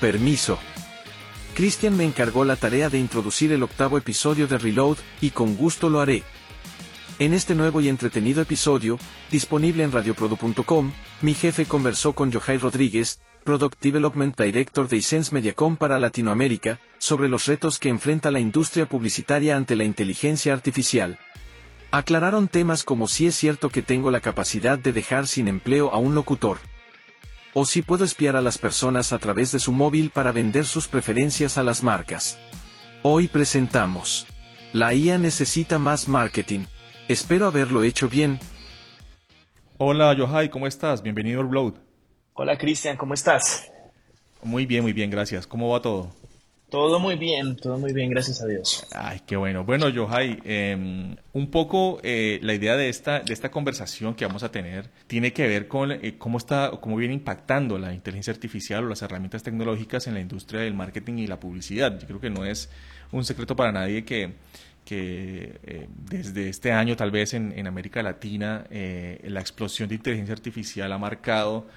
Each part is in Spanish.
Permiso. Christian me encargó la tarea de introducir el octavo episodio de Reload, y con gusto lo haré. En este nuevo y entretenido episodio, disponible en radioprodu.com, mi jefe conversó con Yohai Rodríguez, Product Development Director de Isense Mediacom para Latinoamérica, sobre los retos que enfrenta la industria publicitaria ante la inteligencia artificial. Aclararon temas como si es cierto que tengo la capacidad de dejar sin empleo a un locutor o si puedo espiar a las personas a través de su móvil para vender sus preferencias a las marcas. Hoy presentamos. La IA necesita más marketing. Espero haberlo hecho bien. Hola Yohai, ¿cómo estás? Bienvenido al Blood. Hola Cristian, ¿cómo estás? Muy bien, muy bien, gracias. ¿Cómo va todo? Todo muy bien, todo muy bien, gracias a Dios. Ay, qué bueno. Bueno, Yohai, em, un poco eh, la idea de esta, de esta conversación que vamos a tener tiene que ver con eh, cómo está, cómo viene impactando la inteligencia artificial o las herramientas tecnológicas en la industria del marketing y la publicidad. Yo creo que no es un secreto para nadie que, que eh, desde este año, tal vez en, en América Latina, la explosión de inteligencia artificial ha marcado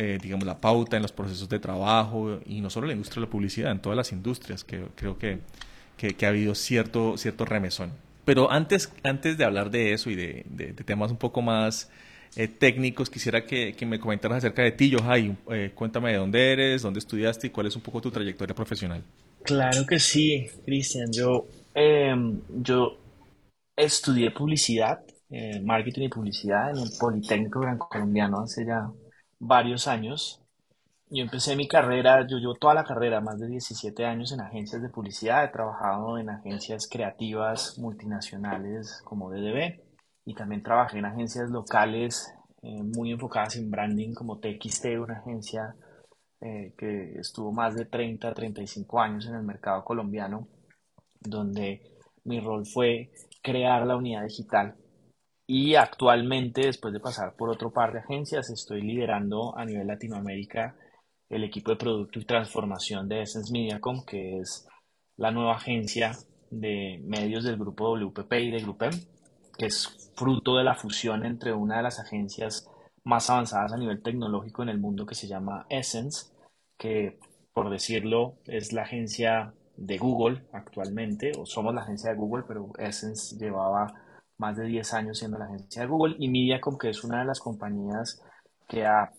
eh, digamos, la pauta en los procesos de trabajo y no solo en la industria de la publicidad, en todas las industrias, que creo que, que, ha habido cierto, cierto remesón. Pero antes, antes de hablar de eso y de, temas un poco más eh, técnicos, quisiera que, que, me comentaras acerca de ti, Johai. Eh, cuéntame de dónde eres, dónde estudiaste y cuál es un poco tu trayectoria profesional. Claro que sí, Cristian. Yo, em, yo estudié publicidad, eh, marketing y publicidad en el Politécnico Gran Colombiano hace ya varios años. Yo empecé mi carrera, yo llevo toda la carrera, más de 17 años en agencias de publicidad. He trabajado en agencias creativas multinacionales como DDB y también trabajé en agencias locales eh, muy enfocadas en branding como TXT, una agencia eh, que estuvo más de 30, 35 años en el mercado colombiano, donde mi rol fue crear la unidad digital y actualmente, después de pasar por otro par de agencias, estoy liderando a nivel Latinoamérica el equipo de producto y transformación de Essence Mediacom, que es la nueva agencia de medios del grupo WPP y de Grupem, que es fruto de la fusión entre una de las agencias más avanzadas a nivel tecnológico en el mundo que se llama Essence, que por decirlo es la agencia de Google actualmente, o somos la agencia de Google, pero Essence llevaba más de 10 años siendo la agencia de Google y Mediacom, que es una de las compañías que ha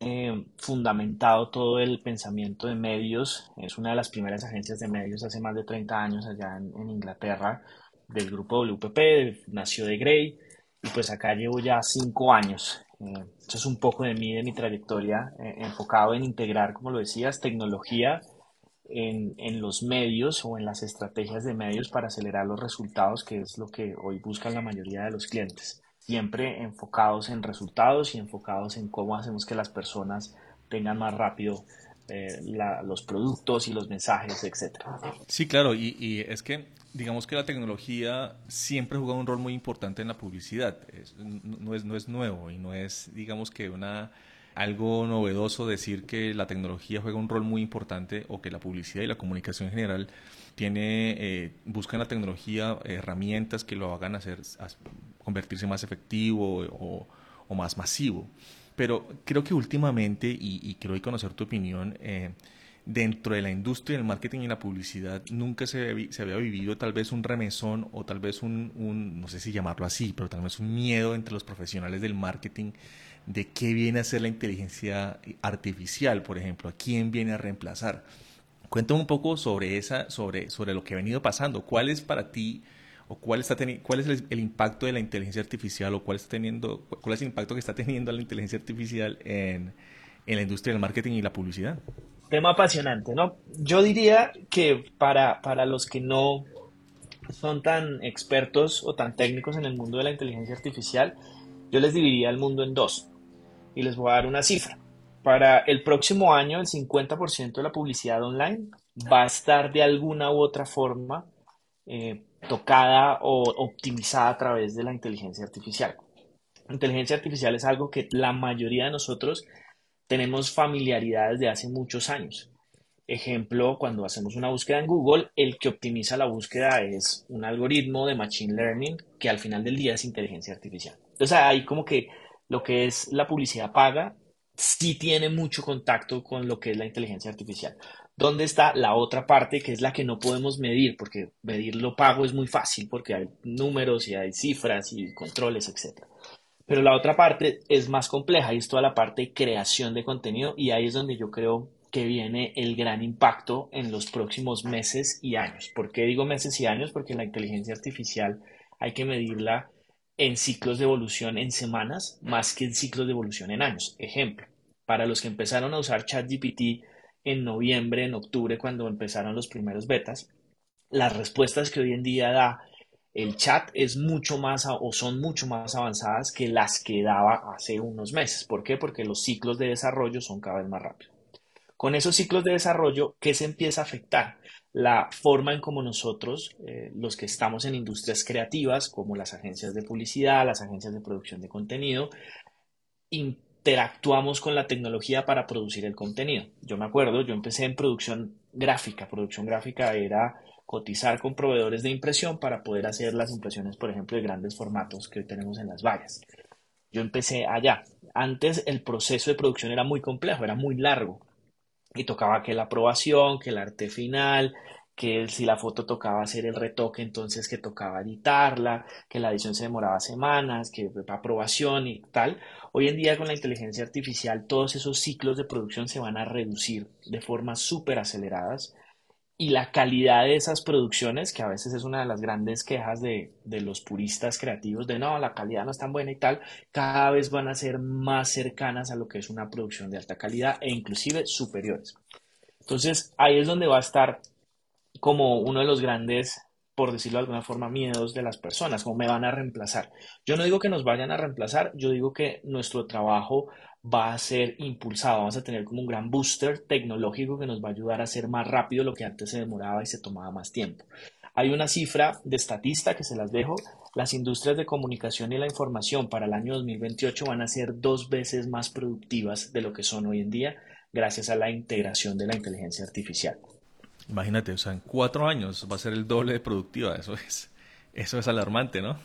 eh, fundamentado todo el pensamiento de medios, es una de las primeras agencias de medios hace más de 30 años allá en, Inglaterra del grupo WPP, nació de Grey y pues acá llevo ya 5 años. Eh, eso es un poco de mí, de mi trayectoria, eh, enfocado en integrar, como lo decías, tecnología en, los medios o en las estrategias de medios para acelerar los resultados, que es lo que hoy buscan la mayoría de los clientes. Siempre enfocados en resultados y enfocados en cómo hacemos que las personas tengan más rápido eh, los productos y los mensajes, etc. Sí, claro, y, es que digamos que la tecnología siempre jugado un rol muy importante en la publicidad. no, es, no es nuevo y no es, digamos que una algo novedoso decir que la tecnología juega un rol muy importante o que la publicidad y la comunicación en general tiene, eh, buscan la tecnología herramientas que lo hagan hacer, convertirse más efectivo o, más masivo. Pero creo que últimamente, y, quiero conocer tu opinión, eh, dentro de la industria del marketing y la publicidad nunca se, había vivido tal vez un remesón o tal vez un, no sé si llamarlo así, pero tal vez un miedo entre los profesionales del marketing de qué viene a ser la inteligencia artificial, por ejemplo, a quién viene a reemplazar. Cuéntame un poco sobre esa, sobre, sobre lo que ha venido pasando. ¿Cuál es para ti o cuál está cuál es el, impacto de la inteligencia artificial o cuál está teniendo, cuál es el impacto que está teniendo la inteligencia artificial en, en la industria del marketing y la publicidad? Tema apasionante, ¿no? Yo diría que para, para los que no son tan expertos o tan técnicos en el mundo de la inteligencia artificial, yo les dividiría el mundo en dos y les voy a dar una cifra. Para el próximo año, el 50% de la publicidad online va a estar de alguna u otra forma eh, tocada o optimizada a través de la inteligencia artificial. Inteligencia artificial es algo que la mayoría de nosotros tenemos familiaridad desde hace muchos años. Ejemplo, cuando hacemos una búsqueda en Google, el que optimiza la búsqueda es un algoritmo de Machine Learning que al final del día es inteligencia artificial. Entonces ahí como que lo que es la publicidad paga sí tiene mucho contacto con lo que es la inteligencia artificial. ¿Dónde está la otra parte que es la que no podemos medir? Porque medir lo pago es muy fácil porque hay números y hay cifras y controles, etc. Pero la otra parte es más compleja y es toda la parte de creación de contenido y ahí es donde yo creo que viene el gran impacto en los próximos meses y años. ¿Por qué digo meses y años? Porque la inteligencia artificial hay que medirla en ciclos de evolución en semanas más que en ciclos de evolución en años. Ejemplo, para los que empezaron a usar ChatGPT en noviembre, en octubre, cuando empezaron los primeros betas, las respuestas que hoy en día da el chat es mucho más o son mucho más avanzadas que las que daba hace unos meses. ¿Por qué? Porque los ciclos de desarrollo son cada vez más rápidos. Con esos ciclos de desarrollo, ¿qué se empieza a afectar? La forma en cómo nosotros, eh, los que estamos en industrias creativas, como las agencias de publicidad, las agencias de producción de contenido, interactuamos con la tecnología para producir el contenido. Yo me acuerdo, yo empecé en producción gráfica. Producción gráfica era cotizar con proveedores de impresión para poder hacer las impresiones, por ejemplo, de grandes formatos que hoy tenemos en las vallas. Yo empecé allá. Antes el proceso de producción era muy complejo, era muy largo y tocaba que la aprobación, que el arte final, que si la foto tocaba hacer el retoque, entonces que tocaba editarla, que la edición se demoraba semanas, que aprobación y tal. Hoy en día con la inteligencia artificial todos esos ciclos de producción se van a reducir de formas súper aceleradas y la calidad de esas producciones, que a veces es una de las grandes quejas de, los puristas creativos, de no, la calidad no es tan buena y tal, cada vez van a ser más cercanas a lo que es una producción de alta calidad e inclusive superiores. Entonces ahí es donde va a estar como uno de los grandes, por decirlo de alguna forma, miedos de las personas, como me van a reemplazar. Yo no digo que nos vayan a reemplazar, yo digo que nuestro trabajo va a ser impulsado, vamos a tener como un gran booster tecnológico que nos va a ayudar a hacer más rápido lo que antes se demoraba y se tomaba más tiempo. Hay una cifra de estatista que se las dejo. Las industrias de comunicación y la información para el año 2028 van a ser dos veces más productivas de lo que son hoy en día gracias a la integración de la inteligencia artificial. Imagínate, o sea, en cuatro años va a ser el doble de productiva. Eso es, eso es alarmante, ¿no?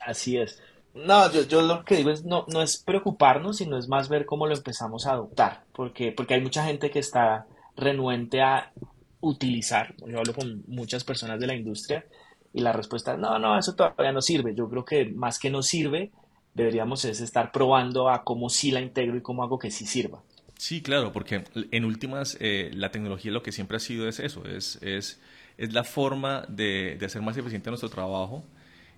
Así es. No, yo, lo que digo es no, no es preocuparnos, sino es más ver cómo lo empezamos a adoptar, porque, porque hay mucha gente que está renuente a utilizar, yo hablo con muchas personas de la industria y la respuesta es no, no, eso todavía no sirve. Yo creo que más que no sirve, deberíamos es estar probando a cómo sí la integro y cómo hago que sí sirva. Sí, claro, porque en últimas eh, la tecnología lo que siempre ha sido es eso, es, es, es la forma de, de hacer más eficiente nuestro trabajo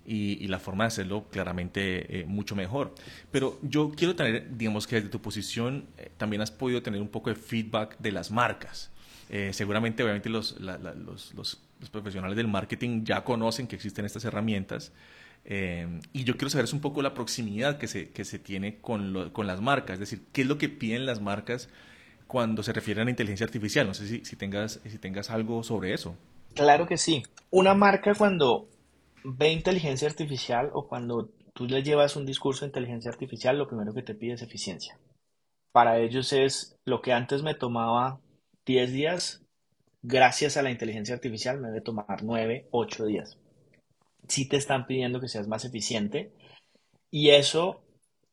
y, la forma de hacerlo claramente eh, mucho mejor. Pero yo quiero tener, digamos que desde tu posición eh, también has podido tener un poco de feedback de las marcas. Eh, seguramente, obviamente, los, los, los, profesionales del marketing ya conocen que existen estas herramientas. Y yo quiero saber un poco la proximidad que se, que se tiene con, con las marcas, es decir, qué es lo que piden las marcas cuando se refieren a inteligencia artificial. No sé si, si, tengas, si tengas algo sobre eso. Claro que sí. Una marca cuando ve inteligencia artificial o cuando tú le llevas un discurso de inteligencia artificial, lo primero que te pide es eficiencia. Para ellos es lo que antes me tomaba 10 días, gracias a la inteligencia artificial me debe tomar 9, 8 días. Si te están pidiendo que seas más eficiente y eso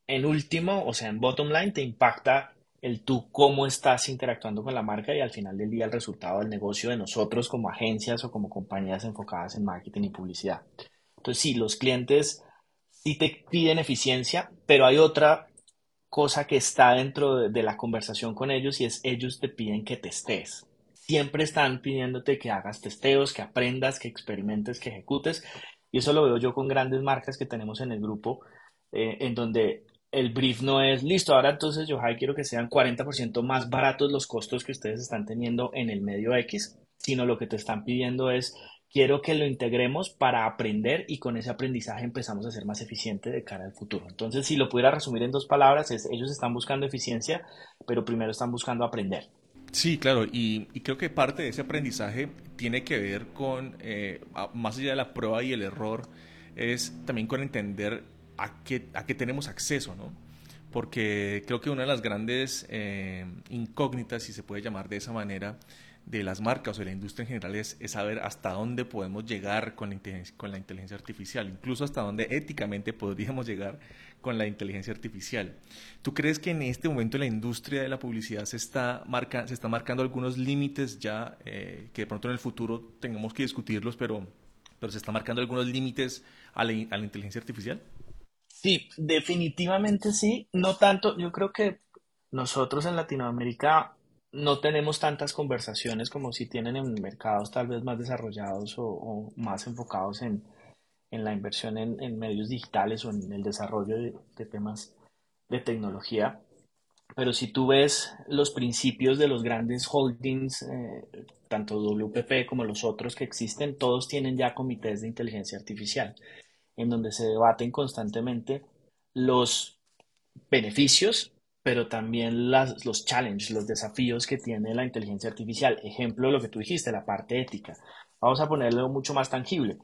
en último, o sea, en bottom line, te impacta el tú cómo estás interactuando con la marca y al final del día el resultado del negocio de nosotros como agencias o como compañías enfocadas en marketing y publicidad. Entonces, sí, los clientes sí te piden eficiencia, pero hay otra cosa que está dentro de, la conversación con ellos y es ellos te piden que testes. Siempre están pidiéndote que hagas testeos, que aprendas, que experimentes, que ejecutes. Y eso lo veo yo con grandes marcas que tenemos en el grupo, eh, en donde el brief no es listo, ahora entonces yo quiero que sean 40% más baratos los costos que ustedes están teniendo en el medio X, sino lo que te están pidiendo es quiero que lo integremos para aprender y con ese aprendizaje empezamos a ser más eficiente de cara al futuro. Entonces, si lo pudiera resumir en dos palabras, es ellos están buscando eficiencia, pero primero están buscando aprender. Sí, claro, y, creo que parte de ese aprendizaje tiene que ver con, eh, más allá de la prueba y el error, es también con entender a qué, a qué tenemos acceso, ¿no? Porque creo que una de las grandes eh, incógnitas, si se puede llamar de esa manera, de las marcas o de la industria en general es, saber hasta dónde podemos llegar con la, con la inteligencia artificial, incluso hasta dónde éticamente podríamos llegar con la inteligencia artificial. ¿Tú crees que en este momento la industria de la publicidad se está, marca, se está marcando algunos límites ya, eh, que de pronto en el futuro tengamos que discutirlos, pero, pero se está marcando algunos límites a la, a la inteligencia artificial? Sí, definitivamente sí. No tanto, yo creo que nosotros en Latinoamérica no tenemos tantas conversaciones como si tienen en mercados tal vez más desarrollados o, más enfocados en, la inversión en, medios digitales o en el desarrollo de, temas de tecnología. Pero si tú ves los principios de los grandes holdings, eh, tanto WPP como los otros que existen, todos tienen ya comités de inteligencia artificial, en donde se debaten constantemente los beneficios pero también las, los challenges, los desafíos que tiene la inteligencia artificial. Ejemplo, lo que tú dijiste, la parte ética. Vamos a ponerlo mucho más tangible.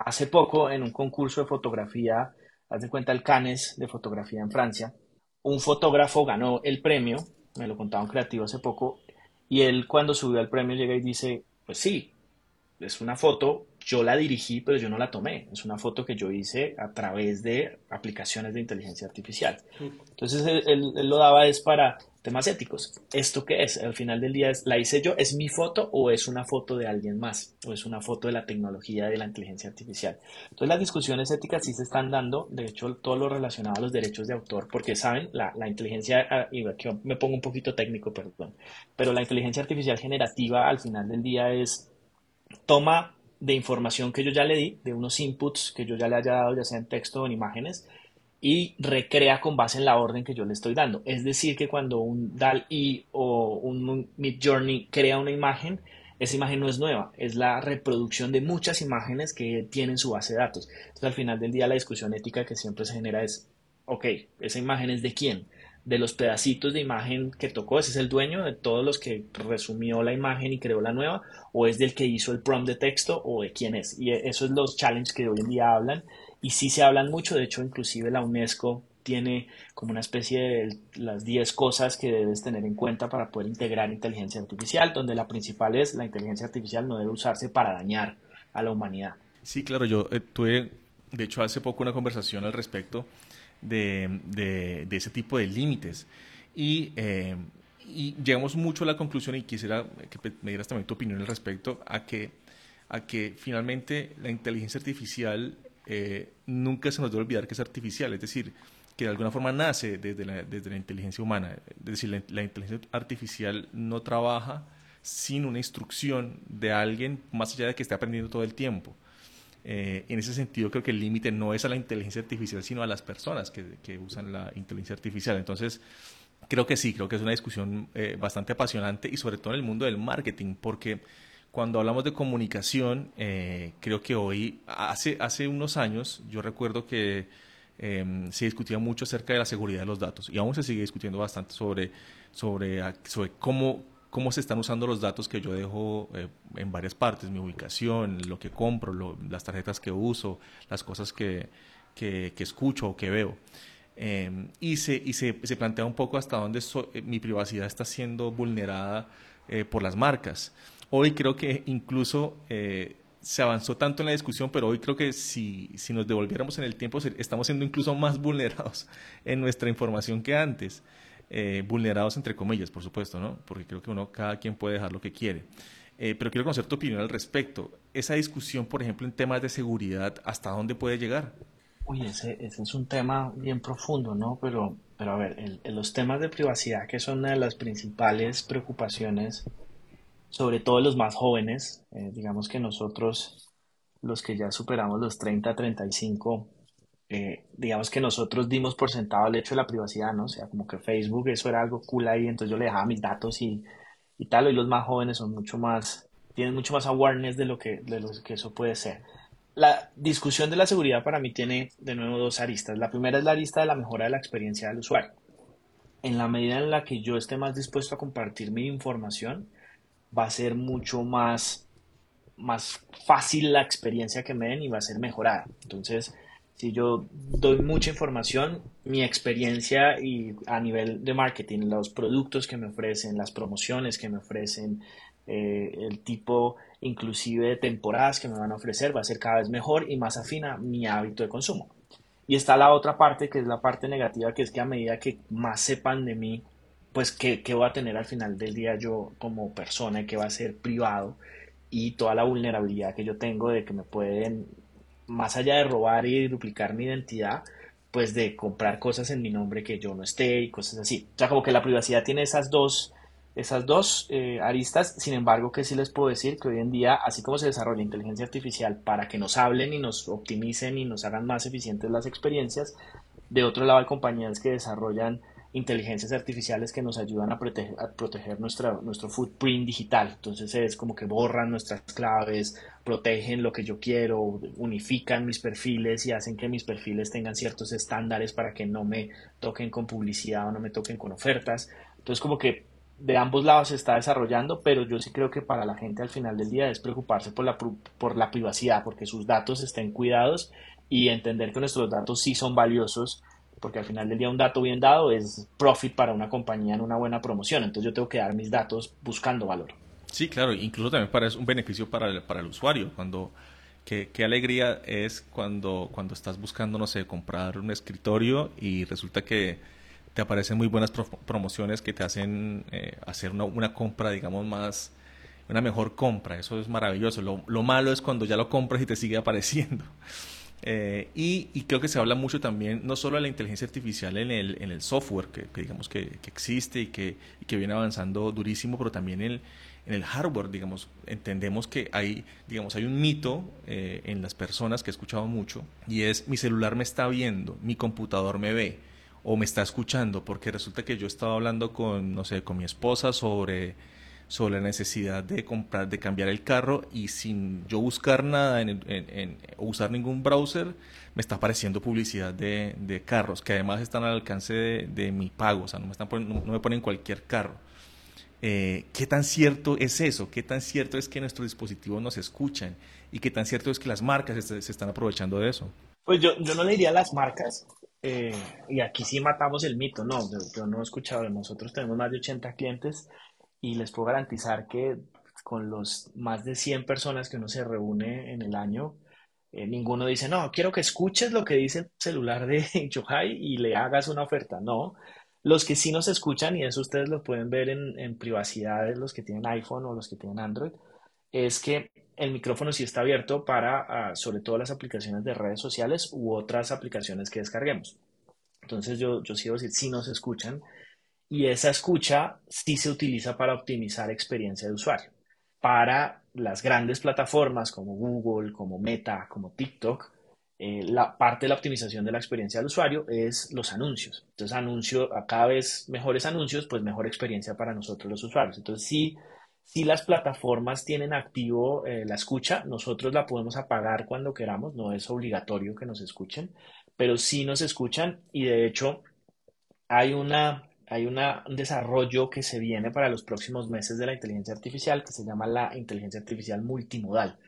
Hace poco, en un concurso de fotografía, haz de cuenta el Cannes de fotografía en Francia, un fotógrafo ganó el premio, me lo contaba un creativo hace poco, y él cuando subió al premio llega y dice, pues sí, es una foto, yo la dirigí, pero yo no la tomé. Es una foto que yo hice a través de aplicaciones de inteligencia artificial. Entonces él, lo daba es para temas éticos. ¿Esto qué es? Al final del día, ¿la hice yo? ¿Es mi foto o es una foto de alguien más? ¿O es una foto de la tecnología de la inteligencia artificial? Entonces las discusiones éticas sí se están dando, de hecho todo lo relacionado a los derechos de autor, porque saben, la, la inteligencia, ah, aquí me pongo un poquito técnico, perdón, pero la inteligencia artificial generativa al final del día es toma de información que yo ya le di, de unos inputs que yo ya le haya dado, ya sea en texto o en imágenes, y recrea con base en la orden que yo le estoy dando. Es decir, que cuando un DAL-E o un Mid Journey crea una imagen, esa imagen no es nueva, es la reproducción de muchas imágenes que tienen su base de datos. Entonces, al final del día, la discusión ética que siempre se genera es, ok, esa imagen es de quién? de los pedacitos de imagen que tocó, ese es el dueño de todos los que resumió la imagen y creó la nueva, o es del que hizo el prompt de texto, o de quién es. Y eso es los challenges que hoy en día hablan, y sí se hablan mucho, de hecho inclusive la UNESCO tiene como una especie de las 10 cosas que debes tener en cuenta para poder integrar inteligencia artificial, donde la principal es la inteligencia artificial no debe usarse para dañar a la humanidad. Sí, claro, yo eh, tuve, de hecho, hace poco una conversación al respecto de, ese tipo de límites. Eh, y, llegamos mucho a la conclusión, y quisiera que me dieras también tu opinión al respecto, a que, a que finalmente la inteligencia artificial eh, nunca se nos debe olvidar que es artificial, es decir, que de alguna forma nace desde la, desde la inteligencia humana. Es decir, la, inteligencia artificial no trabaja sin una instrucción de alguien más allá de que esté aprendiendo todo el tiempo. Eh, en ese sentido, creo que el límite no es a la inteligencia artificial, sino a las personas que, usan la inteligencia artificial. Entonces, creo que sí, creo que es una discusión eh, bastante apasionante y sobre todo en el mundo del marketing, porque cuando hablamos de comunicación, eh, creo que hoy, hace, hace unos años, yo recuerdo que em, se discutía mucho acerca de la seguridad de los datos y aún se sigue discutiendo bastante sobre, sobre, sobre cómo, cómo se están usando los datos que yo dejo eh, en varias partes, mi ubicación, lo que compro, las tarjetas que uso, las cosas que, que, escucho o que veo. Em, y se, y se, se, plantea un poco hasta dónde eh, mi privacidad está siendo vulnerada eh, por las marcas. Hoy creo que incluso se avanzó tanto en la discusión, pero hoy creo que si, si nos devolviéramos en el tiempo, estamos siendo incluso más vulnerados en nuestra información que antes. Eh, vulnerados entre comillas, por supuesto, ¿no? Porque creo que uno, cada quien puede dejar lo que quiere. Eh, pero quiero conocer tu opinión al respecto. Esa discusión, por ejemplo, en temas de seguridad, ¿hasta dónde puede llegar? Uy, ese, ese es un tema bien profundo, ¿no? Pero, pero a ver, los temas de privacidad, que son una de las principales preocupaciones, sobre todo los más jóvenes, eh, digamos que nosotros, los que ya superamos los 30, 35, eh, digamos que nosotros dimos por sentado el hecho de la privacidad, ¿no? O sea, como que Facebook, eso era algo cool ahí, entonces yo le dejaba mis datos y, y tal, y los más jóvenes son mucho más tienen mucho más awareness de lo que, de lo que eso puede ser. La discusión de la seguridad para mí tiene de nuevo dos aristas. La primera es la arista de la mejora de la experiencia del usuario. En la medida en la que yo esté más dispuesto a compartir mi información, va a ser mucho más, más fácil la experiencia que me den y va a ser mejorada. Entonces, si yo doy mucha información, mi experiencia y a nivel de marketing, los productos que me ofrecen, las promociones que me ofrecen, eh, el tipo inclusive de temporadas que me van a ofrecer va a ser cada vez mejor y más afina mi hábito de consumo. Y está la otra parte, que es la parte negativa, que es que a medida que más sepan de mí, pues qué, qué voy a tener al final del día yo como persona, que va a ser privado y toda la vulnerabilidad que yo tengo de que me pueden, más allá de robar y duplicar mi identidad, pues de comprar cosas en mi nombre que yo no esté y cosas así. O sea, como que la privacidad tiene esas dos esas dos eh, aristas. Sin embargo, que sí les puedo decir que hoy en día, así como se desarrolla inteligencia artificial para que nos hablen y nos optimicen y nos hagan más eficientes las experiencias, de otro lado hay compañías que desarrollan inteligencias artificiales que nos ayudan a proteger, a proteger nuestra, nuestro footprint digital. Entonces es como que borran nuestras claves, protegen lo que yo quiero, unifican mis perfiles y hacen que mis perfiles tengan ciertos estándares para que no me toquen con publicidad o no me toquen con ofertas. Entonces como que de ambos lados se está desarrollando, pero yo sí creo que para la gente al final del día es preocuparse por la, por la privacidad, porque sus datos estén cuidados y entender que nuestros datos sí son valiosos, porque al final del día un dato bien dado es profit para una compañía en una buena promoción, entonces yo tengo que dar mis datos buscando valor. Sí, claro, incluso también para, es un beneficio para el, para el usuario, cuando... Qué, qué, alegría es cuando, cuando estás buscando, no sé, comprar un escritorio y resulta que te aparecen muy buenas promociones que te hacen eh, hacer una, compra, digamos, más, una mejor compra. Eso es maravilloso. Lo, lo malo es cuando ya lo compras y te sigue apareciendo. Eh, y, y, creo que se habla mucho también, no solo de la inteligencia artificial en el, en el software, que, digamos que, existe y que, que viene avanzando durísimo, pero también el, en el hardware, digamos, entendemos que hay, digamos, hay un mito eh, en las personas que he escuchado mucho, y es mi celular me está viendo, mi computador me ve o me está escuchando, porque resulta que yo estaba hablando con, no sé, con mi esposa sobre, sobre la necesidad de comprar, de cambiar el carro y sin yo buscar nada en, en, o usar ningún browser, me está apareciendo publicidad de, de carros que además están al alcance de, de mi pago, o sea, no me, están no, me ponen cualquier carro. Eh, ¿Qué tan cierto es eso? ¿Qué tan cierto es que nuestros dispositivos nos escuchan? ¿Y qué tan cierto es que las marcas se, se están aprovechando de eso? Pues yo, yo no le diría a las marcas, eh, y aquí sí matamos el mito, no, yo, no he escuchado, nosotros tenemos más de 80 clientes y les puedo garantizar que con los más de 100 personas que uno se reúne en el año, eh, ninguno dice, no, quiero que escuches lo que dice el celular de Yohai y le hagas una oferta. No, los que sí nos escuchan, y eso ustedes lo pueden ver en, en privacidad, los que tienen iPhone o los que tienen Android, es que el micrófono sí está abierto para, ah, sobre todo las aplicaciones de redes sociales u otras aplicaciones que descarguemos. Entonces yo, yo sí debo decir, sí nos escuchan y esa escucha sí se utiliza para optimizar experiencia de usuario. Para las grandes plataformas como Google, como Meta, como TikTok, eh, la parte de la optimización de la experiencia del usuario es los anuncios. Entonces, anuncio, cada vez mejores anuncios, pues mejor experiencia para nosotros los usuarios. Entonces, sí si las plataformas tienen activo eh, la escucha, nosotros la podemos apagar cuando queramos, no es obligatorio que nos escuchen, pero sí nos escuchan y de hecho hay, una, hay un desarrollo que se viene para los próximos meses de la inteligencia artificial que se llama la inteligencia artificial multimodal.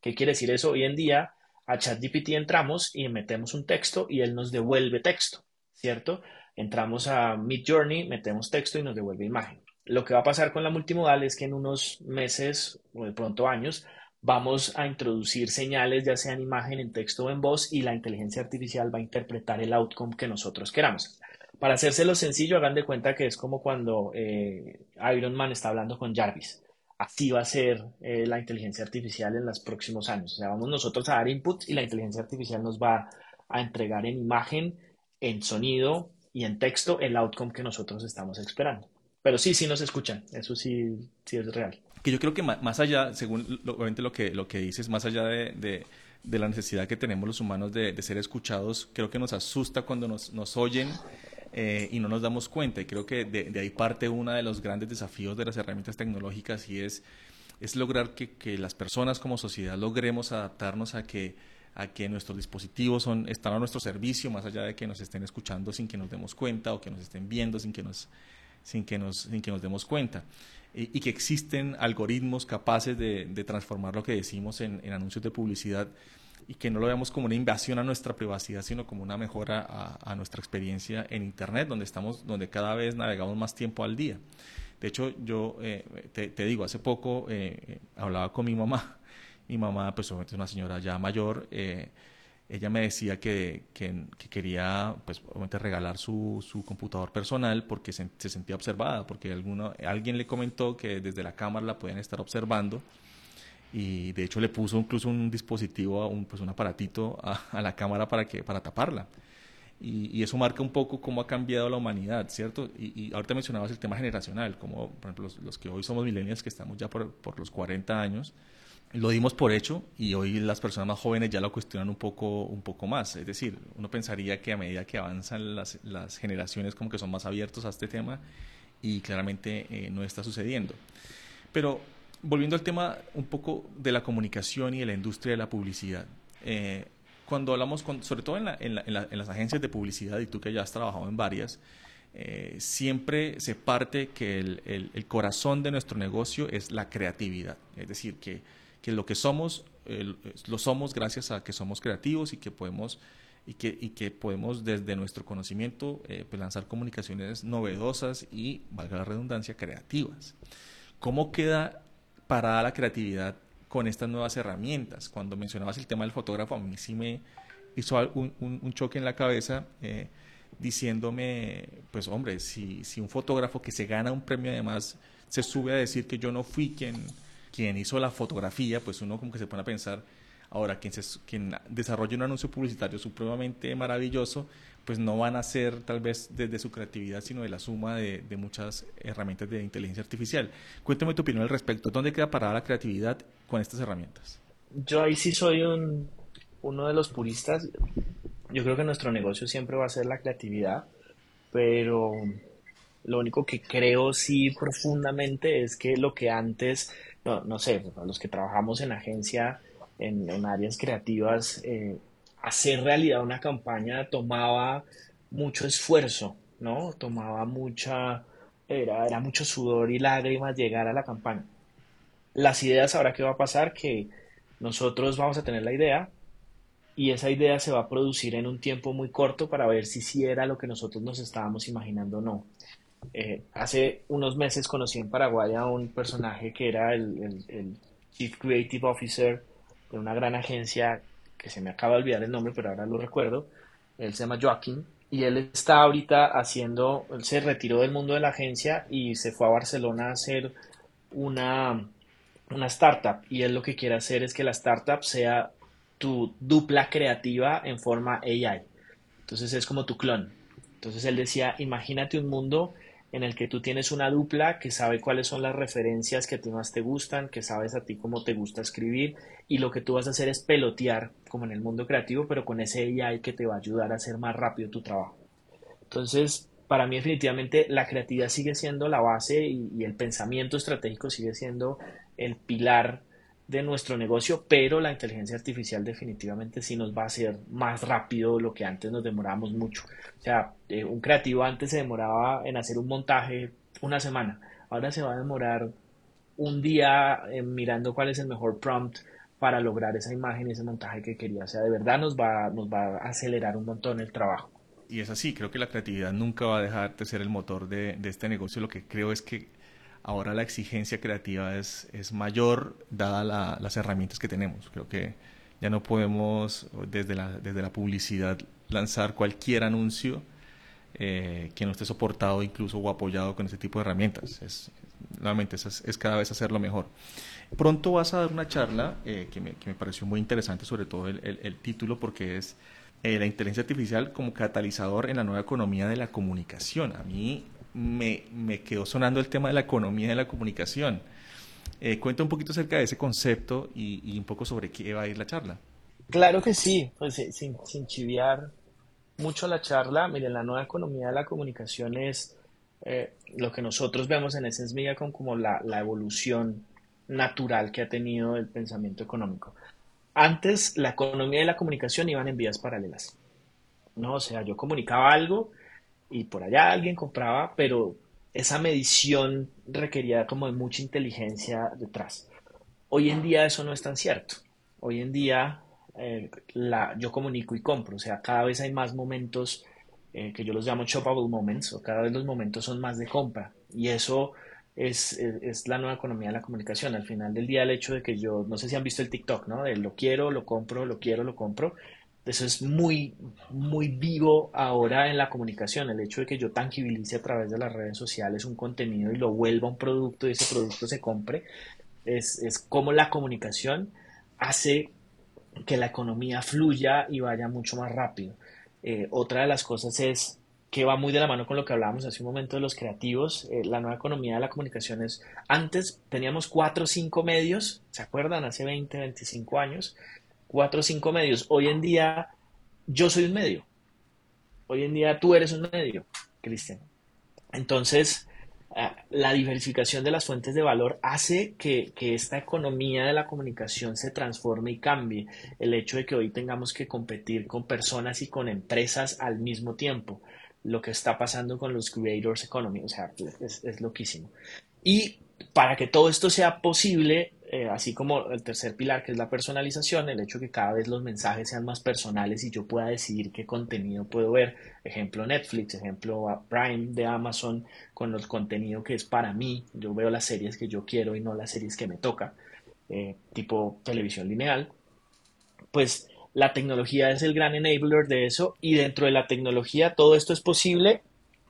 ¿Qué quiere decir eso? Hoy en día a ChatGPT entramos y metemos un texto y él nos devuelve texto, ¿cierto? Entramos a Midjourney, metemos texto y nos devuelve imagen. Lo que va a pasar con la multimodal es que en unos meses o de pronto años vamos a introducir señales, ya sea en imagen, en texto o en voz, y la inteligencia artificial va a interpretar el outcome que nosotros queramos. Para hacérselo sencillo, hagan de cuenta que es como cuando eh, Iron Man está hablando con Jarvis. Así va a ser eh, la inteligencia artificial en los próximos años. O sea, vamos nosotros a dar inputs y la inteligencia artificial nos va a entregar en imagen, en sonido y en texto el outcome que nosotros estamos esperando. Pero sí, sí nos escuchan, eso sí, sí es real. Que yo creo que más allá, según obviamente lo que, lo que dices, más allá de, de, la necesidad que tenemos los humanos de, de, ser escuchados, creo que nos asusta cuando nos, nos oyen eh, y no nos damos cuenta. Y creo que de, ahí parte uno de los grandes desafíos de las herramientas tecnológicas y es es lograr que, que las personas como sociedad logremos adaptarnos a que a que nuestros dispositivos son, están a nuestro servicio, más allá de que nos estén escuchando sin que nos demos cuenta o que nos estén viendo sin que nos, sin que nos, sin que nos demos cuenta. Y, que existen algoritmos capaces de, de, transformar lo que decimos en, en, anuncios de publicidad y que no lo veamos como una invasión a nuestra privacidad, sino como una mejora a, a nuestra experiencia en Internet, donde, estamos, donde cada vez navegamos más tiempo al día. De hecho, yo eh, te, te, digo, hace poco eh, hablaba con mi mamá mi mamá, pues obviamente es una señora ya mayor, eh, ella me decía que, que, quería, pues obviamente regalar su, su computador personal porque se, sentía observada, porque alguno, alguien le comentó que desde la cámara la podían estar observando y de hecho le puso incluso un dispositivo, un, pues un aparatito a, la cámara para, que, para taparla. Y, eso marca un poco cómo ha cambiado la humanidad, ¿cierto? Y, y ahorita mencionabas el tema generacional, como por ejemplo los, los que hoy somos millennials, que estamos ya por, por los 40 años, lo dimos por hecho y hoy las personas más jóvenes ya lo cuestionan un poco, un poco más. Es decir, uno pensaría que a medida que avanzan las, las generaciones como que son más abiertos a este tema y claramente eh, no está sucediendo. Pero volviendo al tema un poco de la comunicación y de la industria de la publicidad. Eh, cuando hablamos, con, sobre todo en, la, en, la, en, las agencias de publicidad, y tú que ya has trabajado en varias, eh, siempre se parte que el, el, el corazón de nuestro negocio es la creatividad. Es decir, que que lo que somos lo somos gracias a que somos creativos y que podemos y que, y que podemos desde nuestro conocimiento eh, pues, lanzar comunicaciones novedosas y, valga la redundancia, creativas. ¿Cómo queda parada la creatividad con estas nuevas herramientas? Cuando mencionabas el tema del fotógrafo, a mí sí me hizo un, un, choque en la cabeza eh, diciéndome, pues hombre, si, si un fotógrafo que se gana un premio además se sube a decir que yo no fui quien quien hizo la fotografía, pues uno como que se pone a pensar, ahora quien, se, quien desarrolla un anuncio publicitario supremamente maravilloso, pues no van a ser tal vez desde su creatividad, sino de la suma de, muchas herramientas de inteligencia artificial. Cuéntame tu opinión al respecto. ¿Dónde queda parada la creatividad con estas herramientas? Yo ahí sí soy un, uno de los puristas. Yo creo que nuestro negocio siempre va a ser la creatividad, pero lo único que creo sí profundamente es que lo que antes no, no sé, los que trabajamos en agencia, en, áreas creativas, eh, hacer realidad una campaña tomaba mucho esfuerzo, ¿no? Tomaba mucha, era, era mucho sudor y lágrimas llegar a la campaña. Las ideas, ahora qué va a pasar, que nosotros vamos a tener la idea y esa idea se va a producir en un tiempo muy corto para ver si sí era lo que nosotros nos estábamos imaginando o no. Eh, hace unos meses conocí en Paraguay a un personaje que era el, Chief Creative Officer de una gran agencia que se me acaba de olvidar el nombre, pero ahora lo recuerdo. Él se llama Joaquín y él está ahorita haciendo, él se retiró del mundo de la agencia y se fue a Barcelona a hacer una, una startup y él lo que quiere hacer es que la startup sea tu dupla creativa en forma AI. Entonces es como tu clon. Entonces él decía, imagínate un mundo en el que tú tienes una dupla que sabe cuáles son las referencias que a ti más te gustan, que sabes a ti cómo te gusta escribir y lo que tú vas a hacer es pelotear como en el mundo creativo, pero con ese AI que te va a ayudar a hacer más rápido tu trabajo. Entonces, para mí definitivamente la creatividad sigue siendo la base y, y el pensamiento estratégico sigue siendo el pilar de nuestro negocio, pero la inteligencia artificial definitivamente sí nos va a hacer más rápido lo que antes nos demorábamos mucho. O sea, eh, un creativo antes se demoraba en hacer un montaje una semana, ahora se va a demorar un día eh, mirando cuál es el mejor prompt para lograr esa imagen ese montaje que quería. O sea, de verdad nos va, nos va a acelerar un montón el trabajo. Y es así, creo que la creatividad nunca va a dejar de ser el motor de, de este negocio. Lo que creo es que ahora la exigencia creativa es, es mayor dada las herramientas que tenemos. Creo que ya no podemos desde la, desde la publicidad lanzar cualquier anuncio eh, que no esté soportado incluso o apoyado con ese tipo de herramientas. Es, nuevamente, es, es cada vez hacerlo mejor. Pronto vas a dar una charla eh, que, me, que, me, pareció muy interesante, sobre todo el, el, título, porque es eh, la inteligencia artificial como catalizador en la nueva economía de la comunicación. A mí me, me quedó sonando el tema de la economía de la comunicación. Eh, cuenta un poquito acerca de ese concepto y, un poco sobre qué va a ir la charla. Claro que sí, pues sin, sin chiviar mucho la charla, miren, la nueva economía de la comunicación es eh, lo que nosotros vemos en Essence Media como, como la, la, evolución natural que ha tenido el pensamiento económico. Antes la economía y la comunicación iban en vías paralelas. ¿no? O sea, yo comunicaba algo y por allá alguien compraba, pero esa medición requería como de mucha inteligencia detrás. Hoy en día eso no es tan cierto. Hoy en día eh, la, yo comunico y compro, o sea, cada vez hay más momentos eh, que yo los llamo shoppable moments, o cada vez los momentos son más de compra. Y eso es, es, la nueva economía de la comunicación. Al final del día, el hecho de que yo, no sé si han visto el TikTok, ¿no? De lo quiero, lo compro, lo quiero, lo compro. Eso es muy, muy vivo ahora en la comunicación. El hecho de que yo tangibilice a través de las redes sociales un contenido y lo vuelva un producto y ese producto se compre, es, es como la comunicación hace que la economía fluya y vaya mucho más rápido. Eh, otra de las cosas es que va muy de la mano con lo que hablábamos hace un momento de los creativos. Eh, la nueva economía de la comunicación es, antes teníamos cuatro o cinco medios, ¿se acuerdan? Hace 20, 25 años, cuatro o cinco medios. Hoy en día yo soy un medio. Hoy en día tú eres un medio, Cristian. Entonces, Ah, la diversificación de las fuentes de valor hace que, esta economía de la comunicación se transforme y cambie. El hecho de que hoy tengamos que competir con personas y con empresas al mismo tiempo. Lo que está pasando con los creators economy, o sea, es, es loquísimo. Y para que todo esto sea posible, eh, así como el tercer pilar que es la personalización, el hecho de que cada vez los mensajes sean más personales y yo pueda decidir qué contenido puedo ver, ejemplo Netflix, ejemplo Prime de Amazon, con el contenido que es para mí, yo veo las series que yo quiero y no las series que me toca, eh, tipo televisión lineal, pues la tecnología es el gran enabler de eso y dentro de la tecnología todo esto es posible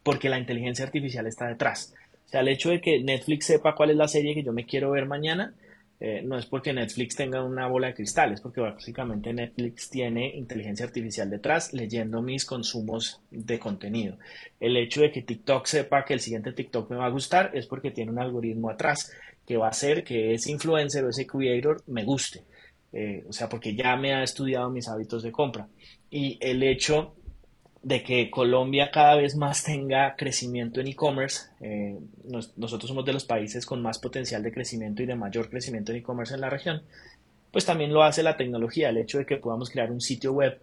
porque la inteligencia artificial está detrás. O sea, el hecho de que Netflix sepa cuál es la serie que yo me quiero ver mañana, eh, no es porque Netflix tenga una bola de cristal, es porque básicamente Netflix tiene inteligencia artificial detrás leyendo mis consumos de contenido. El hecho de que TikTok sepa que el siguiente TikTok me va a gustar es porque tiene un algoritmo atrás que va a hacer que ese influencer o ese creator me guste. Eh, o sea, porque ya me ha estudiado mis hábitos de compra. Y el hecho de que Colombia cada vez más tenga crecimiento en e-commerce. Eh, nosotros somos de los países con más potencial de crecimiento y de mayor crecimiento en e-commerce en la región. Pues también lo hace la tecnología. El hecho de que podamos crear un sitio web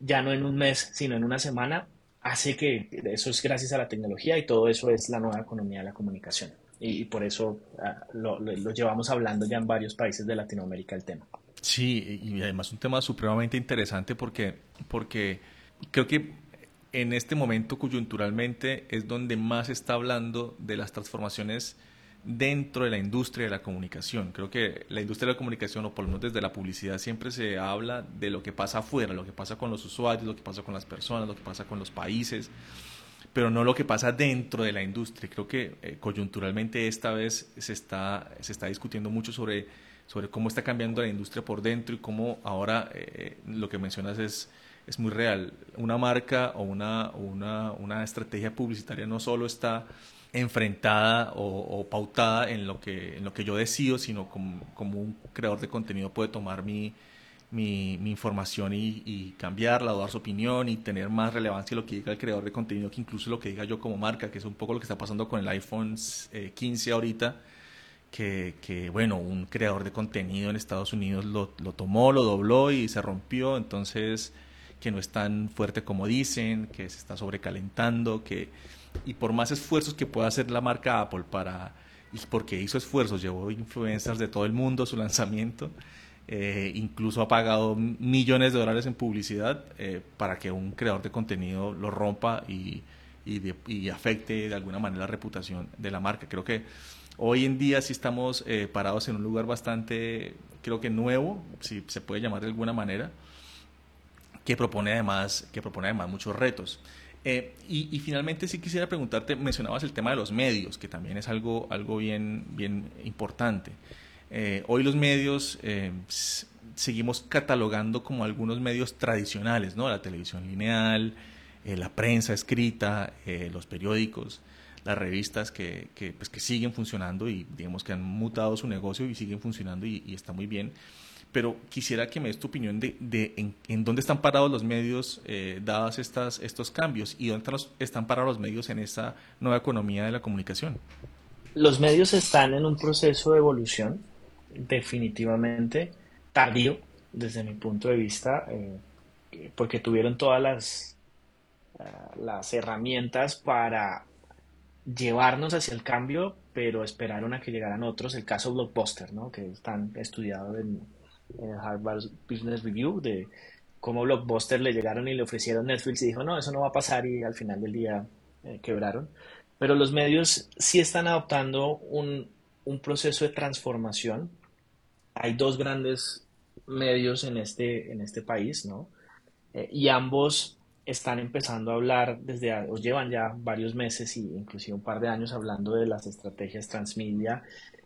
ya no en un mes, sino en una semana, hace que eso es gracias a la tecnología y todo eso es la nueva economía de la comunicación. Y, por eso ah, lo, lo, llevamos hablando ya en varios países de Latinoamérica el tema. Sí, y además un tema supremamente interesante porque, porque creo que en este momento coyunturalmente es donde más se está hablando de las transformaciones dentro de la industria de la comunicación. Creo que la industria de la comunicación, o por lo menos desde la publicidad, siempre se habla de lo que pasa afuera, lo que pasa con los usuarios, lo que pasa con las personas, lo que pasa con los países, pero no lo que pasa dentro de la industria. Creo que eh, coyunturalmente esta vez se está, se está discutiendo mucho sobre, sobre cómo está cambiando la industria por dentro y cómo ahora eh, lo que mencionas es es muy real. Una marca o una, una, una estrategia publicitaria no solo está enfrentada o, pautada en lo, que, en lo que yo decido, sino como, como un creador de contenido puede tomar mi, mi, información y, y, cambiarla o dar su opinión y tener más relevancia lo que diga el creador de contenido que incluso lo que diga yo como marca, que es un poco lo que está pasando con el iPhone 15 eh, ahorita. Que, que, bueno, un creador de contenido en Estados Unidos lo, lo tomó, lo dobló y se rompió, entonces que no es tan fuerte como dicen, que se está sobrecalentando, que y por más esfuerzos que pueda hacer la marca Apple para y porque hizo esfuerzos, llevó influencers de todo el mundo a su lanzamiento, eh, incluso ha pagado millones de dólares en publicidad eh, para que un creador de contenido lo rompa y, y, afecte de alguna manera la reputación de la marca. Creo que hoy en día sí estamos eh, parados en un lugar bastante, creo que nuevo, si se puede llamar de alguna manera, que propone además, que propone además muchos retos. Eh, y, finalmente sí quisiera preguntarte, mencionabas el tema de los medios, que también es algo, algo bien, bien importante. Eh, hoy los medios eh, seguimos catalogando como algunos medios tradicionales, ¿no? La televisión lineal, la prensa escrita, los periódicos, las revistas que, que, pues, que siguen funcionando y digamos que han mutado su negocio y siguen funcionando y, y está muy bien pero quisiera que me des tu opinión de, en, dónde están parados los medios eh, dadas estas, estos cambios y dónde están parados los medios en esta nueva economía de la comunicación. Los medios están en un proceso de evolución. definitivamente tardío desde mi punto de vista, eh, porque tuvieron todas las, eh, las herramientas para llevarnos hacia el cambio, pero esperaron a que llegaran otros. El caso Blockbuster, ¿no? que están estudiado en, en el Harvard Business Review, de cómo Blockbuster le llegaron y le ofrecieron Netflix y dijo, no, eso no va a pasar y al final del día eh, quebraron. Pero los medios sí están adoptando un, un proceso de transformación. Hay dos grandes medios en este, en este país, ¿no? Eh, y ambos están empezando a hablar desde, o llevan ya varios meses y inclusive un par de años hablando de las estrategias transmedia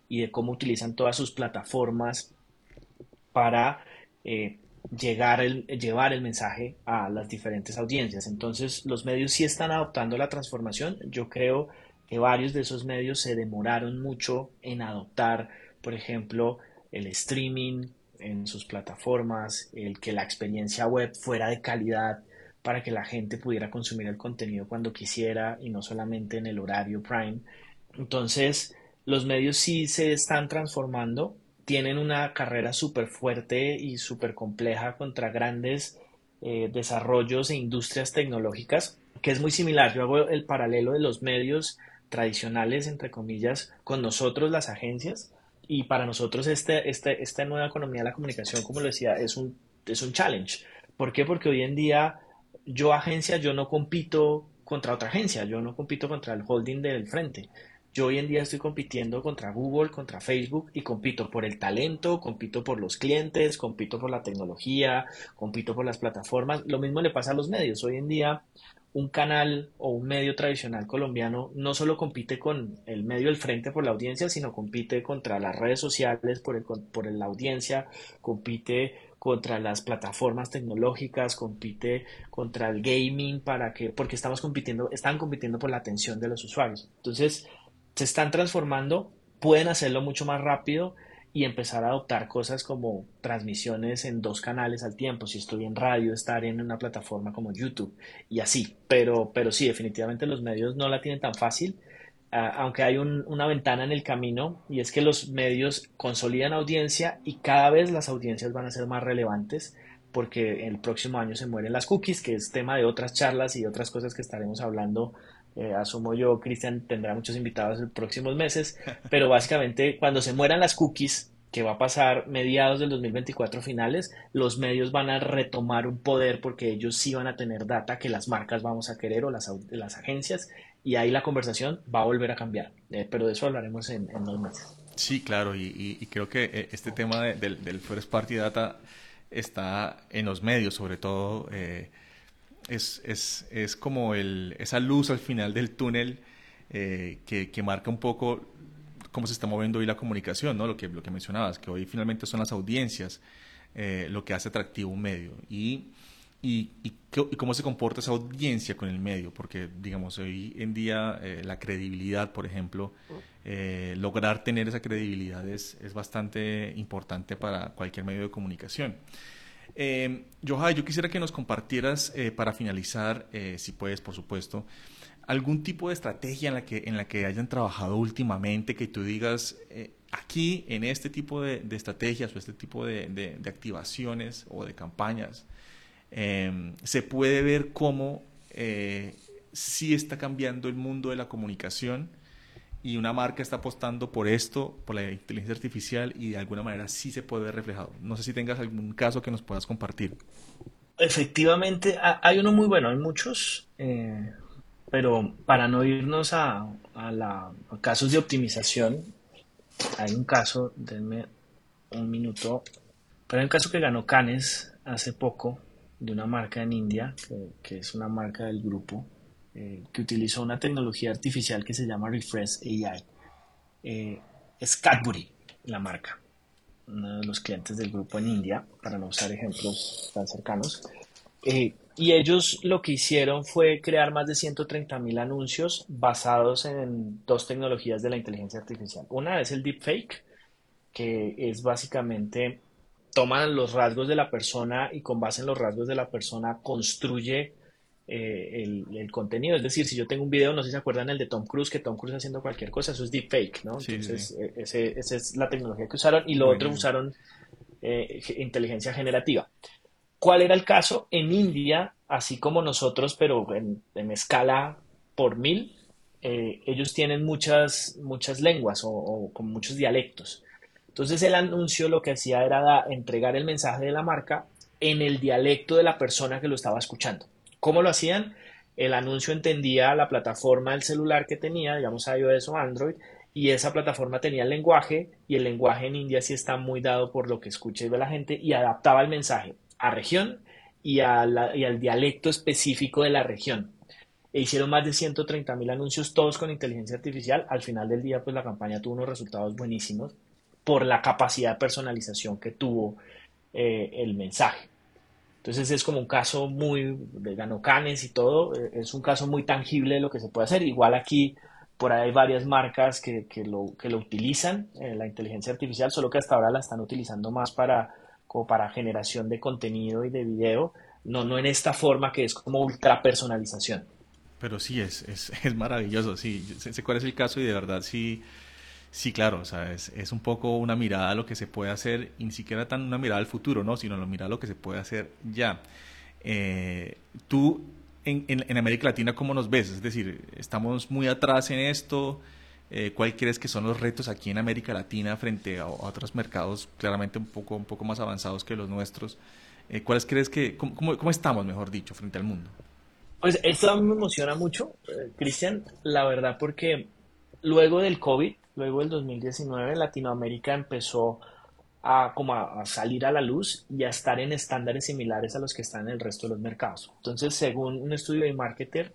y de cómo utilizan todas sus plataformas para eh, llegar el, llevar el mensaje a las diferentes audiencias. Entonces, los medios sí están adoptando la transformación. Yo creo que varios de esos medios se demoraron mucho en adoptar, por ejemplo, el streaming en sus plataformas, el que la experiencia web fuera de calidad para que la gente pudiera consumir el contenido cuando quisiera y no solamente en el horario prime. Entonces, los medios sí se están transformando tienen una carrera súper fuerte y súper compleja contra grandes eh, desarrollos e industrias tecnológicas, que es muy similar. Yo hago el paralelo de los medios tradicionales, entre comillas, con nosotros, las agencias, y para nosotros este, este, esta nueva economía de la comunicación, como lo decía, es un, es un challenge. ¿Por qué? Porque hoy en día yo agencia, yo no compito contra otra agencia, yo no compito contra el holding del frente. Yo hoy en día estoy compitiendo contra Google, contra Facebook y compito por el talento, compito por los clientes, compito por la tecnología, compito por las plataformas. Lo mismo le pasa a los medios. Hoy en día un canal o un medio tradicional colombiano no solo compite con el medio del frente por la audiencia, sino compite contra las redes sociales por, el, por la audiencia, compite contra las plataformas tecnológicas, compite contra el gaming para que, porque estamos compitiendo, están compitiendo por la atención de los usuarios. Entonces, se están transformando, pueden hacerlo mucho más rápido y empezar a adoptar cosas como transmisiones en dos canales al tiempo, si estoy en radio, estar en una plataforma como YouTube y así, pero, pero sí, definitivamente los medios no la tienen tan fácil, ah, aunque hay una ventana en el camino y es que los medios consolidan audiencia y cada vez las audiencias van a ser más relevantes porque el próximo año se mueren las cookies, que es tema de otras charlas y otras cosas que estaremos hablando eh, asumo yo, Cristian tendrá muchos invitados en los próximos meses, pero básicamente cuando se mueran las cookies, que va a pasar mediados del 2024 finales, los medios van a retomar un poder porque ellos sí van a tener data que las marcas vamos a querer o las, las agencias y ahí la conversación va a volver a cambiar, eh, pero de eso hablaremos en, en dos meses. Sí, claro, y, creo que eh, este tema del, del First Party Data está en los medios, sobre todo es, es, es como el, esa luz al final del túnel eh, que, que, marca un poco cómo se está moviendo hoy la comunicación, ¿no? Lo que, lo que mencionabas, que hoy finalmente son las audiencias eh, lo que hace atractivo un medio. Y, y, y, cómo se comporta esa audiencia con el medio, porque digamos, hoy en día eh, la credibilidad, por ejemplo, lograr tener esa credibilidad es, es bastante importante para cualquier medio de comunicación. Eh, yo quisiera que nos compartieras, eh, para finalizar, eh, si puedes, por supuesto, algún tipo de estrategia en la que, en la que hayan trabajado últimamente, que tú digas, eh, aquí, en este tipo de, estrategias o este tipo de, activaciones o de campañas, em, se puede ver cómo sí está cambiando el mundo de la comunicación y una marca está apostando por esto, por la inteligencia artificial y de alguna manera sí se puede ver reflejado. No sé si tengas algún caso que nos puedas compartir. Efectivamente, hay uno muy bueno, hay muchos, eh, pero para no irnos a, la, casos de optimización, hay un caso, denme un minuto, pero hay un caso que ganó Canes hace poco de una marca en India, que es una marca del grupo, eh, que utilizó una tecnología artificial que se llama Refresh AI. Eh, es Cadbury, la marca, uno de los clientes del grupo en India, para no usar ejemplos tan cercanos. Eh, y ellos lo que hicieron fue crear más de 130 mil anuncios basados en dos tecnologías de la inteligencia artificial. Una es el deepfake, que es básicamente toman los rasgos de la persona y con base en los rasgos de la persona construye eh, el, contenido. Es decir, si yo tengo un video, no sé si se acuerdan el de Tom Cruise, que Tom Cruise haciendo cualquier cosa, eso es deepfake, ¿no? Entonces, eh, esa es la tecnología que usaron y lo otro usaron eh, inteligencia generativa. ¿Cuál era el caso? En India, así como nosotros, pero en, escala por mil, ellos tienen muchas, muchas lenguas o, con muchos dialectos. Entonces el anuncio lo que hacía era entregar el mensaje de la marca en el dialecto de la persona que lo estaba escuchando. ¿Cómo lo hacían? El anuncio entendía la plataforma del celular que tenía, digamos iOS o Android, y esa plataforma tenía el lenguaje, y el lenguaje en India sí está muy dado por lo que escucha y ve la gente, y adaptaba el mensaje a región y, al dialecto específico de la región. E hicieron más de 130 mil anuncios, todos con inteligencia artificial. Al final del día, pues la campaña tuvo unos resultados buenísimos por la capacidad de personalización que tuvo eh, el mensaje. Entonces es como un caso muy de ganocanes y todo, eh, es un caso muy tangible de lo que se puede hacer. Igual aquí por ahí hay varias marcas que, que, lo, que lo utilizan, eh, la inteligencia artificial, solo que hasta ahora la están utilizando más para, como para generación de contenido y de video, no, no en esta forma que es como ultra personalización. Pero sí, es, es, es maravilloso, sí, sé cuál es el caso y de verdad sí Sí, claro, o sea, es, un poco una mirada a lo que se puede hacer, y ni siquiera tan una mirada al futuro, ¿no? Sino una mirada a lo que se puede hacer ya. Eh, tú, en, en, América Latina, ¿cómo nos ves? Es decir, ¿estamos muy atrás en esto? Eh, ¿Cuál crees que son los retos aquí en América Latina frente a, otros mercados claramente un poco, un poco más avanzados que los nuestros? Eh, ¿Cuáles crees que, cómo, cómo, estamos, mejor dicho, frente al mundo? Pues esto me emociona mucho, Cristian, la verdad, porque luego del COVID, luego del 2019, Latinoamérica empezó a, como a, salir a la luz y a estar en estándares similares a los que están en el resto de los mercados. Entonces, según un estudio de Marketer,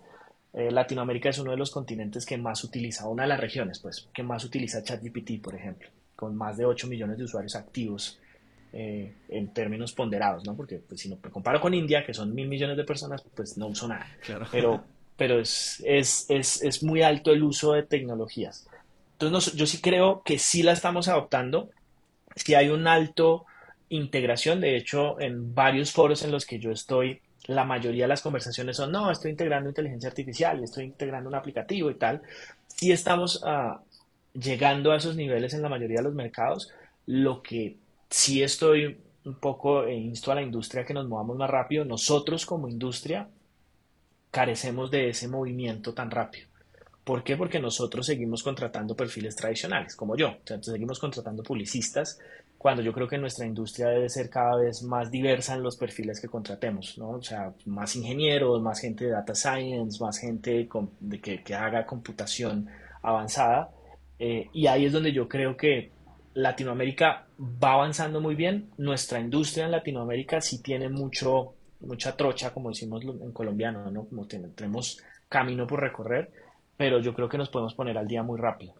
eh, Latinoamérica es uno de los continentes que más utiliza, una de las regiones, pues, que más utiliza ChatGPT, por ejemplo, con más de 8 millones de usuarios activos eh, en términos ponderados, ¿no? Porque pues, si no comparo con India, que son mil millones de personas, pues no uso nada. Pero, pero es, es, es, es muy alto el uso de tecnologías. Entonces, yo sí creo que sí la estamos adoptando, si hay un alto integración, de hecho, en varios foros en los que yo estoy, la mayoría de las conversaciones son, no, estoy integrando inteligencia artificial, estoy integrando un aplicativo y tal. Sí estamos ah, llegando a esos niveles en la mayoría de los mercados, lo que sí estoy un poco e insto a la industria que nos movamos más rápido. Nosotros como industria carecemos de ese movimiento tan rápido. ¿Por qué? Porque nosotros seguimos contratando perfiles tradicionales, como yo. O seguimos contratando publicistas cuando yo creo que nuestra industria debe ser cada vez más diversa en los perfiles que contratemos, ¿no? O sea, más ingenieros, más gente de data science, más gente de que, haga computación avanzada. Eh, y ahí es donde yo creo que Latinoamérica va avanzando muy bien. Nuestra industria en Latinoamérica sí tiene mucho, mucha trocha, como decimos en colombiano, ¿no? Como tenemos camino por recorrer pero yo creo que nos podemos poner al día muy rápido.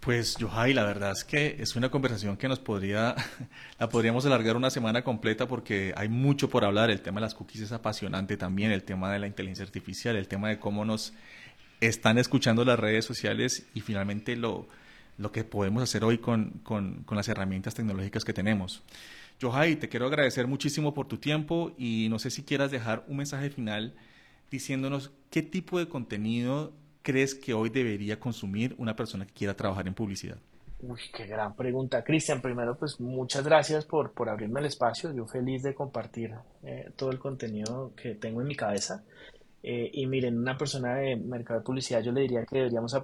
Pues Yohai, la verdad es que es una conversación que nos podría, la podríamos alargar una semana completa porque hay mucho por hablar. El tema de las cookies es apasionante también, el tema de la inteligencia artificial, el tema de cómo nos están escuchando las redes sociales y finalmente lo, lo que podemos hacer hoy con, con, con las herramientas tecnológicas que tenemos. Yohai, te quiero agradecer muchísimo por tu tiempo y no sé si quieras dejar un mensaje final diciéndonos qué tipo de contenido crees que hoy debería consumir una persona que quiera trabajar en publicidad? Uy, qué gran pregunta. Cristian, primero, pues muchas gracias por, por abrirme el espacio. Yo feliz de compartir eh, todo el contenido que tengo en mi cabeza. Eh, y miren, una persona de mercado de publicidad, yo le diría que deberíamos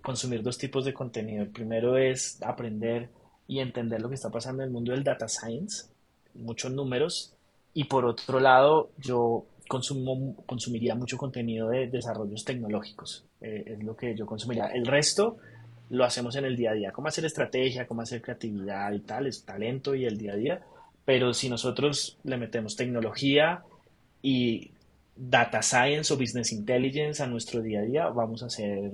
consumir dos tipos de contenido. El primero es aprender y entender lo que está pasando en el mundo del data science, muchos números. Y por otro lado, yo consumiría mucho contenido de desarrollos tecnológicos. Eh, es lo que yo consumiría. El resto lo hacemos en el día a día. Cómo hacer estrategia, cómo hacer creatividad y tal, es talento y el día a día. Pero si nosotros le metemos tecnología y data science o business intelligence a nuestro día a día, vamos a hacer,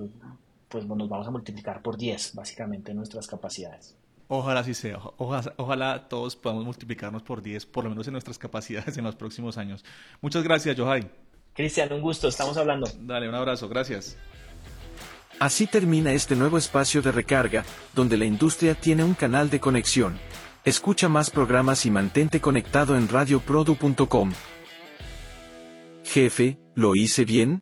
pues nos vamos a multiplicar por 10 básicamente nuestras capacidades. Ojalá así sea. Ojalá, todos podamos multiplicarnos por 10, por lo menos en nuestras capacidades en los próximos años. Muchas gracias, Johai. Cristian, un gusto. Estamos hablando. Dale, un abrazo. Gracias. Así termina este nuevo espacio de recarga, donde la industria tiene un canal de conexión. Escucha más programas y mantente conectado en radioprodu.com. Jefe, ¿lo hice bien?